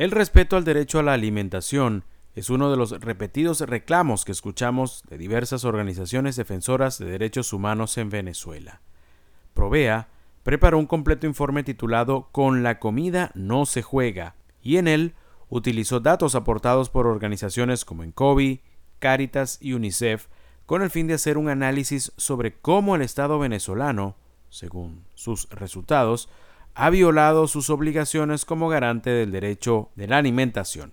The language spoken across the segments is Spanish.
El respeto al derecho a la alimentación es uno de los repetidos reclamos que escuchamos de diversas organizaciones defensoras de derechos humanos en Venezuela. Provea preparó un completo informe titulado Con la comida no se juega, y en él utilizó datos aportados por organizaciones como Encovi, Caritas y UNICEF con el fin de hacer un análisis sobre cómo el Estado venezolano, según sus resultados, ha violado sus obligaciones como garante del derecho de la alimentación.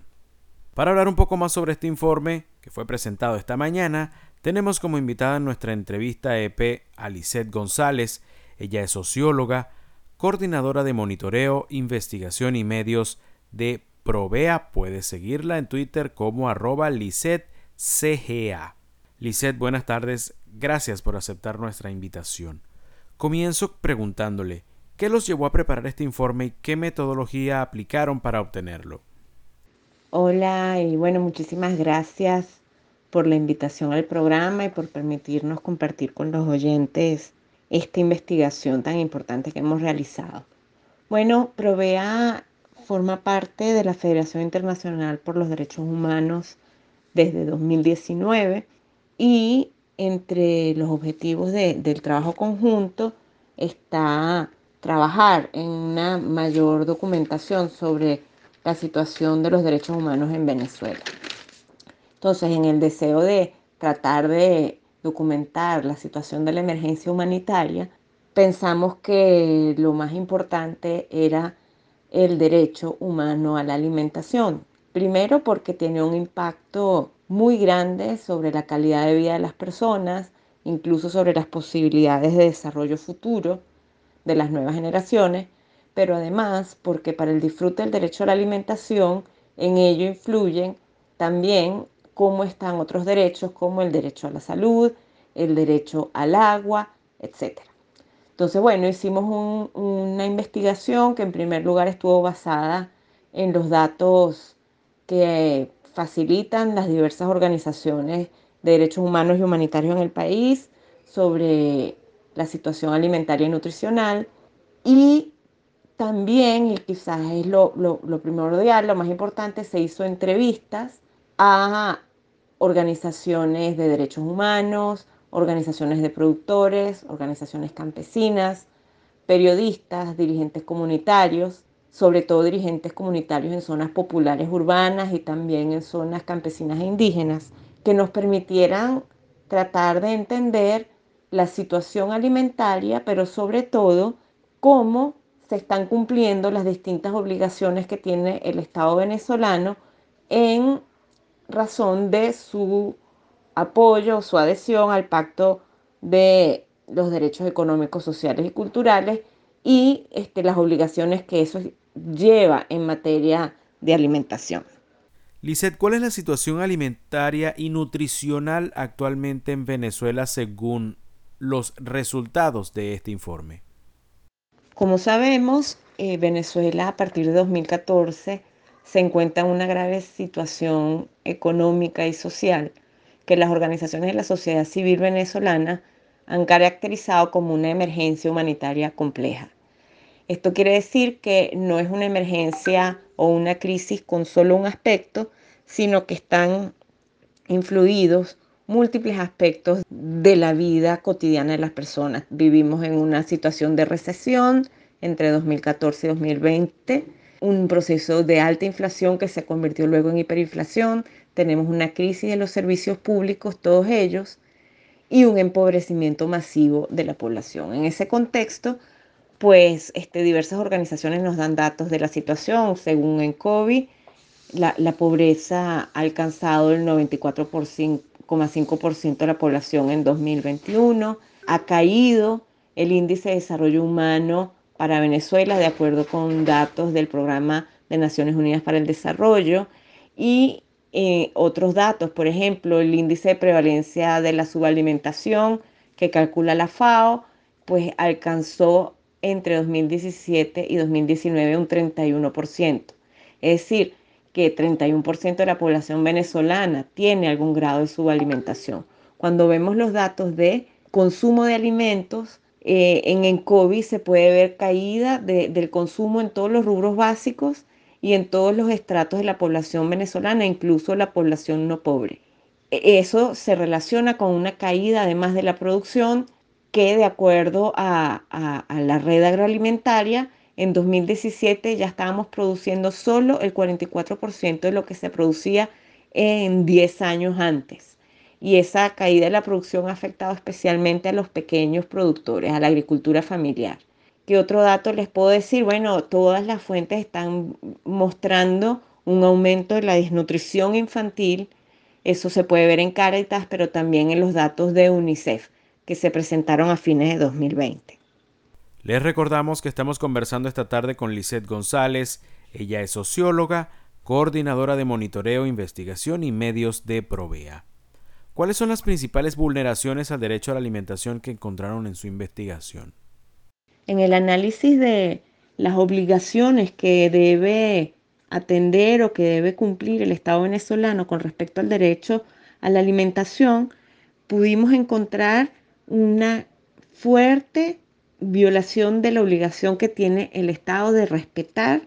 Para hablar un poco más sobre este informe, que fue presentado esta mañana, tenemos como invitada en nuestra entrevista EP a Lisette González. Ella es socióloga, coordinadora de monitoreo, investigación y medios de Provea. Puedes seguirla en Twitter como arroba CGA. Lisette, buenas tardes. Gracias por aceptar nuestra invitación. Comienzo preguntándole, ¿Qué los llevó a preparar este informe y qué metodología aplicaron para obtenerlo? Hola y bueno, muchísimas gracias por la invitación al programa y por permitirnos compartir con los oyentes esta investigación tan importante que hemos realizado. Bueno, Provea forma parte de la Federación Internacional por los Derechos Humanos desde 2019 y entre los objetivos del trabajo conjunto está trabajar en una mayor documentación sobre la situación de los derechos humanos en Venezuela. Entonces, en el deseo de tratar de documentar la situación de la emergencia humanitaria, pensamos que lo más importante era el derecho humano a la alimentación. Primero porque tiene un impacto muy grande sobre la calidad de vida de las personas, incluso sobre las posibilidades de desarrollo futuro de las nuevas generaciones, pero además porque para el disfrute del derecho a la alimentación, en ello influyen también cómo están otros derechos como el derecho a la salud, el derecho al agua, etc. Entonces, bueno, hicimos una investigación que en primer lugar estuvo basada en los datos que facilitan las diversas organizaciones de derechos humanos y humanitarios en el país sobre la situación alimentaria y nutricional. Y también, y quizás es lo, lo, primordial, lo más importante, se hizo entrevistas a organizaciones de derechos humanos, organizaciones de productores, organizaciones campesinas, periodistas, dirigentes comunitarios, sobre todo dirigentes comunitarios en zonas populares urbanas y también en zonas campesinas e indígenas, que nos permitieran tratar de entender la situación alimentaria, pero sobre todo cómo se están cumpliendo las distintas obligaciones que tiene el Estado venezolano en razón de su apoyo, su adhesión al pacto de los derechos económicos, sociales y culturales y este, las obligaciones que eso lleva en materia de alimentación. Lizeth, ¿cuál es la situación alimentaria y nutricional actualmente en Venezuela según los resultados de este informe? Como sabemos, eh, Venezuela a partir de 2014 se encuentra en una grave situación económica y social que las organizaciones de la sociedad civil venezolana han caracterizado como una emergencia humanitaria compleja. Esto quiere decir que no es una emergencia o una crisis con solo un aspecto, sino que están influidos múltiples aspectos de la vida cotidiana de las personas. Vivimos en una situación de recesión entre 2014 y 2020, un proceso de alta inflación que se convirtió luego en hiperinflación, tenemos una crisis de los servicios públicos, todos ellos, y un empobrecimiento masivo de la población. En ese contexto, pues este, diversas organizaciones nos dan datos de la situación. Según ENCOVI, la, la pobreza ha alcanzado el 94%, 5% de la población en 2021. Ha caído el índice de desarrollo humano para Venezuela de acuerdo con datos del Programa de Naciones Unidas para el Desarrollo y eh, otros datos, por ejemplo, el índice de prevalencia de la subalimentación que calcula la FAO, pues alcanzó entre 2017 y 2019 un 31%. Es decir, que 31% de la población venezolana tiene algún grado de subalimentación. Cuando vemos los datos de consumo de alimentos, eh, en ENCOVI se puede ver caída del consumo en todos los rubros básicos y en todos los estratos de la población venezolana, incluso la población no pobre. E, eso se relaciona con una caída además de la producción que de acuerdo a la red agroalimentaria, en 2017 ya estábamos produciendo solo el 44% de lo que se producía en 10 años antes. Y esa caída de la producción ha afectado especialmente a los pequeños productores, a la agricultura familiar. ¿Qué otro dato les puedo decir? Bueno, todas las fuentes están mostrando un aumento de la desnutrición infantil. Eso se puede ver en Caritas, pero también en los datos de UNICEF que se presentaron a fines de 2020. Les recordamos que estamos conversando esta tarde con Lisette González. Ella es socióloga, coordinadora de monitoreo, investigación y medios de Provea. ¿Cuáles son las principales vulneraciones al derecho a la alimentación que encontraron en su investigación? en el análisis de las obligaciones que debe atender o que debe cumplir el Estado venezolano con respecto al derecho a la alimentación, pudimos encontrar una fuerte violación de la obligación que tiene el Estado de respetar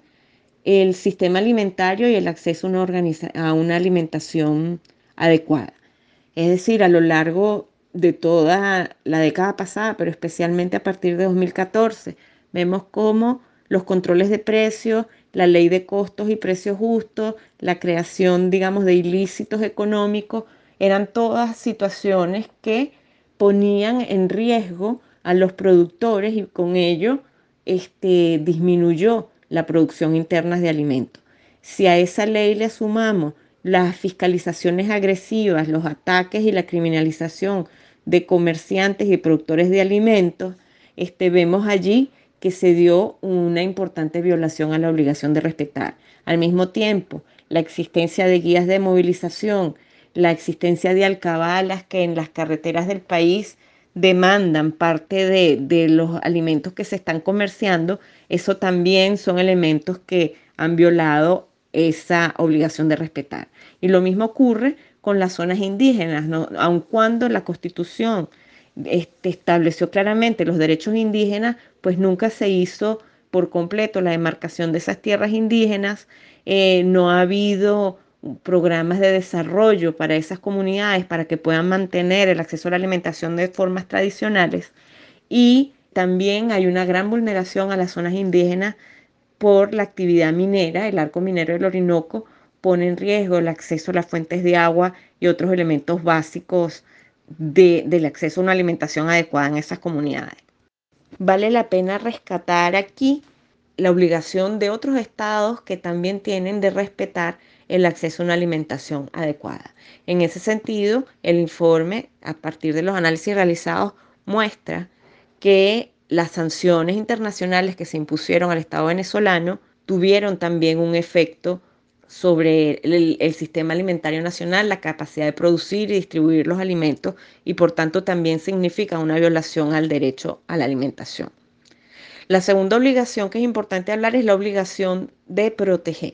el sistema alimentario y el acceso a una, a una alimentación adecuada. Es decir, a lo largo de toda la década pasada, pero especialmente a partir de 2014. Vemos cómo los controles de precios, la ley de costos y precios justos, la creación, digamos, de ilícitos económicos, eran todas situaciones que ponían en riesgo a los productores y con ello este, disminuyó la producción interna de alimentos. Si a esa ley le sumamos las fiscalizaciones agresivas, los ataques y la criminalización de comerciantes y productores de alimentos, este, vemos allí que se dio una importante violación a la obligación de respetar. Al mismo tiempo, la existencia de guías de movilización, la existencia de alcabalas que en las carreteras del país demandan parte de, de, los alimentos que se están comerciando, eso también son elementos que han violado esa obligación de respetar. Y lo mismo ocurre con las zonas indígenas, aun cuando la constitución este, estableció claramente los derechos indígenas, pues nunca se hizo por completo la demarcación de esas tierras indígenas, eh, no ha habido programas de desarrollo para esas comunidades para que puedan mantener el acceso a la alimentación de formas tradicionales y también hay una gran vulneración a las zonas indígenas por la actividad minera, el arco minero del Orinoco, pone en riesgo el acceso a las fuentes de agua y otros elementos básicos del acceso a una alimentación adecuada en esas comunidades. Vale la pena rescatar aquí la obligación de otros estados que también tienen de respetar el acceso a una alimentación adecuada. En ese sentido, el informe, a partir de los análisis realizados, muestra que las sanciones internacionales que se impusieron al Estado venezolano tuvieron también un efecto sobre el, sistema alimentario nacional, la capacidad de producir y distribuir los alimentos y por tanto también significa una violación al derecho a la alimentación. La segunda obligación que es importante hablar es la obligación de proteger.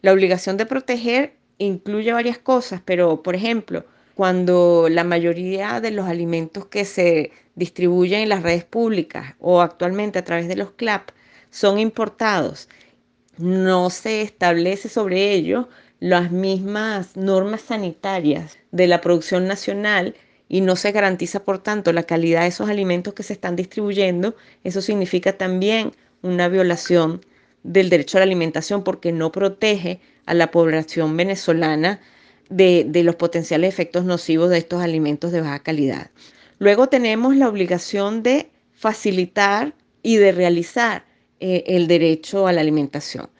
La obligación de proteger incluye varias cosas, pero por ejemplo, cuando la mayoría de los alimentos que se distribuyen en las redes públicas o actualmente a través de los CLAP son importados no se establece sobre ello las mismas normas sanitarias de la producción nacional y no se garantiza, por tanto, la calidad de esos alimentos que se están distribuyendo, eso significa también una violación del derecho a la alimentación porque no protege a la población venezolana de, de, los potenciales efectos nocivos de estos alimentos de baja calidad. Luego tenemos la obligación de facilitar y de realizar eh, el derecho a la alimentación.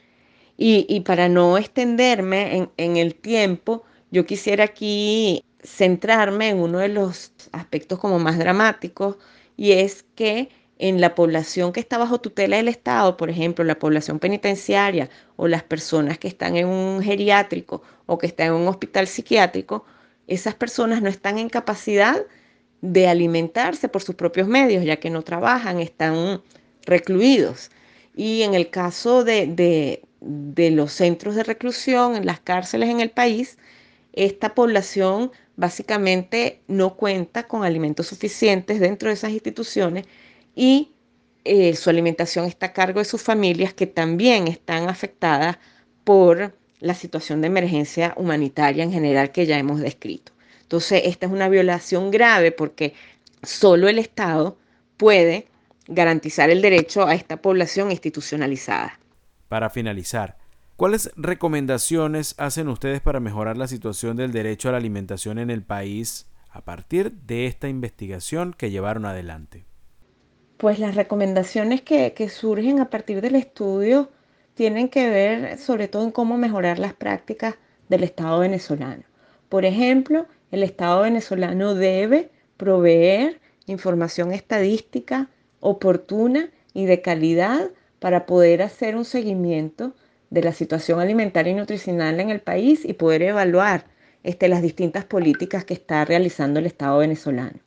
Y, para no extenderme en, el tiempo, yo quisiera aquí centrarme en uno de los aspectos como más dramáticos y es que en la población que está bajo tutela del Estado, por ejemplo, la población penitenciaria o las personas que están en un geriátrico o que están en un hospital psiquiátrico, esas personas no están en capacidad de alimentarse por sus propios medios, ya que no trabajan, están recluidos. Y en el caso de, los centros de reclusión, en las cárceles en el país, esta población básicamente no cuenta con alimentos suficientes dentro de esas instituciones y eh, su alimentación está a cargo de sus familias que también están afectadas por la situación de emergencia humanitaria en general que ya hemos descrito. Entonces, esta es una violación grave porque solo el Estado puede garantizar el derecho a esta población institucionalizada. Para finalizar, ¿cuáles recomendaciones hacen ustedes para mejorar la situación del derecho a la alimentación en el país a partir de esta investigación que llevaron adelante? Pues las recomendaciones que, surgen a partir del estudio tienen que ver sobre todo en cómo mejorar las prácticas del Estado venezolano. Por ejemplo, el Estado venezolano debe proveer información estadística oportuna y de calidad para poder hacer un seguimiento de la situación alimentaria y nutricional en el país y poder evaluar este, las distintas políticas que está realizando el Estado venezolano.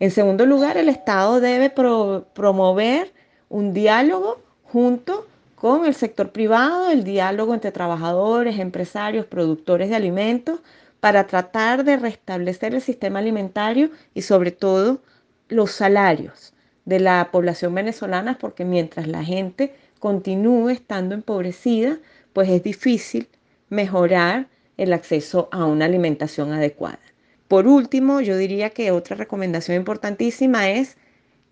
En segundo lugar, el Estado debe promover un diálogo junto con el sector privado, el diálogo entre trabajadores, empresarios, productores de alimentos, para tratar de restablecer el sistema alimentario y sobre todo los salarios de la población venezolana, porque mientras la gente continúe estando empobrecida, pues es difícil mejorar el acceso a una alimentación adecuada. Por último, yo diría que otra recomendación importantísima es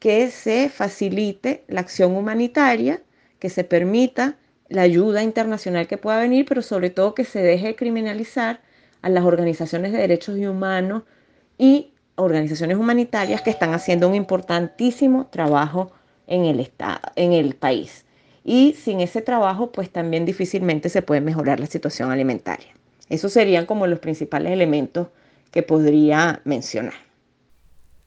que se facilite la acción humanitaria, que se permita la ayuda internacional que pueda venir, pero sobre todo que se deje de criminalizar a las organizaciones de derechos humanos y organizaciones humanitarias que están haciendo un importantísimo trabajo en el, estado, en el país. Y sin ese trabajo, pues también difícilmente se puede mejorar la situación alimentaria. Esos serían como los principales elementos que podría mencionar.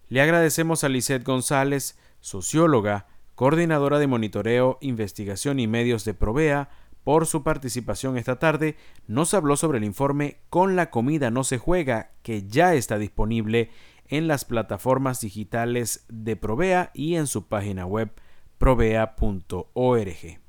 Le agradecemos a Lisette González, socióloga, coordinadora de monitoreo, investigación y medios de Provea, por su participación esta tarde. Nos habló sobre el informe Con la comida no se juega, que ya está disponible en las plataformas digitales de Provea y en su página web provea.org.